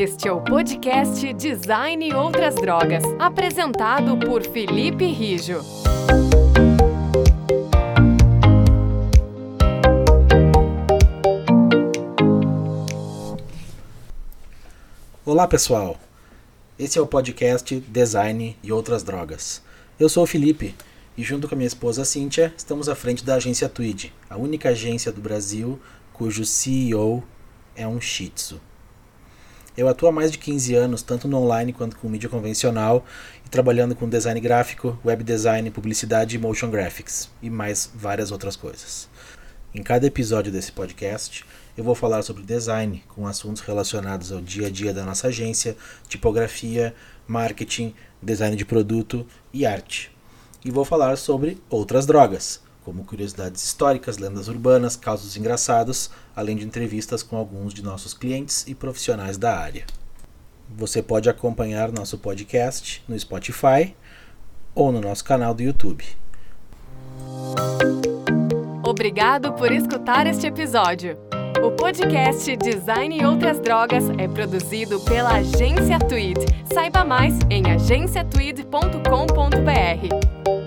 Este é o podcast Design e Outras Drogas, apresentado por Felipe Rijo. Olá pessoal, esse é o podcast Design e Outras Drogas. Eu sou o Felipe e, junto com a minha esposa Cíntia, estamos à frente da agência Tweed, a única agência do Brasil cujo CEO é um Shih Tzu. Eu atuo há mais de 15 anos, tanto no online quanto com mídia convencional, e trabalhando com design gráfico, web design, publicidade e motion graphics, e mais várias outras coisas. Em cada episódio desse podcast, eu vou falar sobre design, com assuntos relacionados ao dia a dia da nossa agência, tipografia, marketing, design de produto e arte. E vou falar sobre outras drogas, como curiosidades históricas, lendas urbanas, causos engraçados, além de entrevistas com alguns de nossos clientes e profissionais da área. Você pode acompanhar nosso podcast no Spotify ou no nosso canal do YouTube. Obrigado por escutar este episódio. O podcast Design e Outras Drogas é produzido pela Agência Tweed. Saiba mais em agenciatweed.com.br.